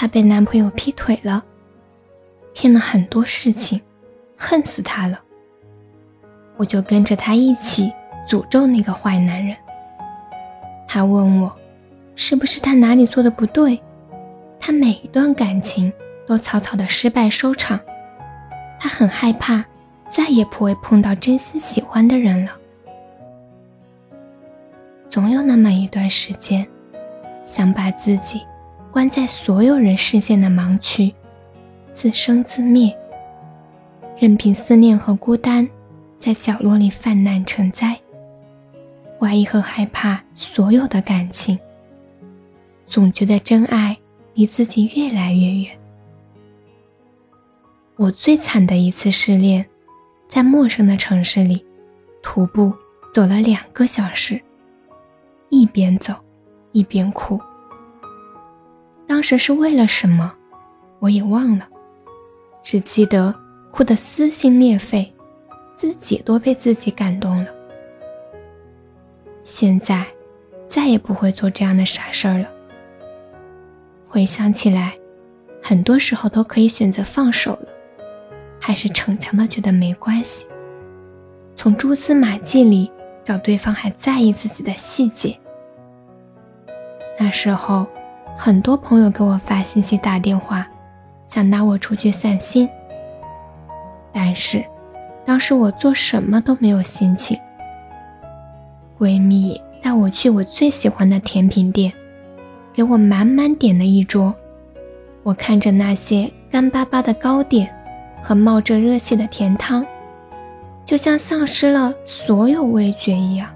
她被男朋友劈腿了，骗了很多事情，恨死他了。我就跟着他一起诅咒那个坏男人。他问我，是不是他哪里做的不对？他每一段感情都草草的失败收场，他很害怕，再也不会碰到真心喜欢的人了。总有那么一段时间，想把自己。关在所有人视线的盲区，自生自灭，任凭思念和孤单在角落里泛滥成灾。怀疑和害怕所有的感情，总觉得真爱离自己越来越远。我最惨的一次失恋，在陌生的城市里，徒步走了两个小时，一边走，一边哭。当时是为了什么，我也忘了，只记得哭得撕心裂肺，自己都被自己感动了。现在，再也不会做这样的傻事儿了。回想起来，很多时候都可以选择放手了，还是逞强的觉得没关系，从蛛丝马迹里找对方还在意自己的细节。那时候。很多朋友给我发信息、打电话，想拉我出去散心。但是，当时我做什么都没有心情。闺蜜带我去我最喜欢的甜品店，给我满满点了一桌。我看着那些干巴巴的糕点和冒着热气的甜汤，就像丧失了所有味觉一样。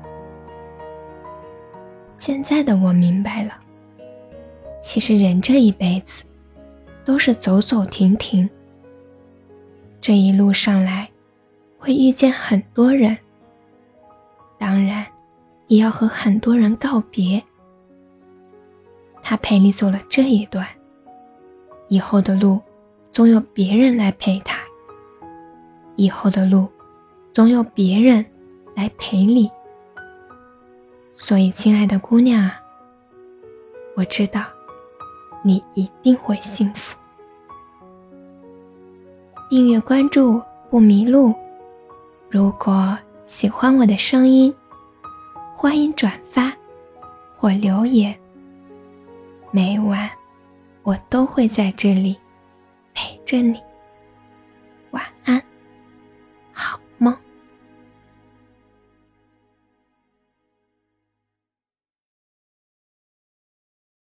现在的我明白了。其实人这一辈子，都是走走停停。这一路上来，会遇见很多人，当然，也要和很多人告别。他陪你走了这一段，以后的路，总有别人来陪他。以后的路，总有别人来陪你。所以，亲爱的姑娘啊，我知道。你一定会幸福。订阅关注不迷路。如果喜欢我的声音，欢迎转发或留言。每晚我都会在这里陪着你。晚安。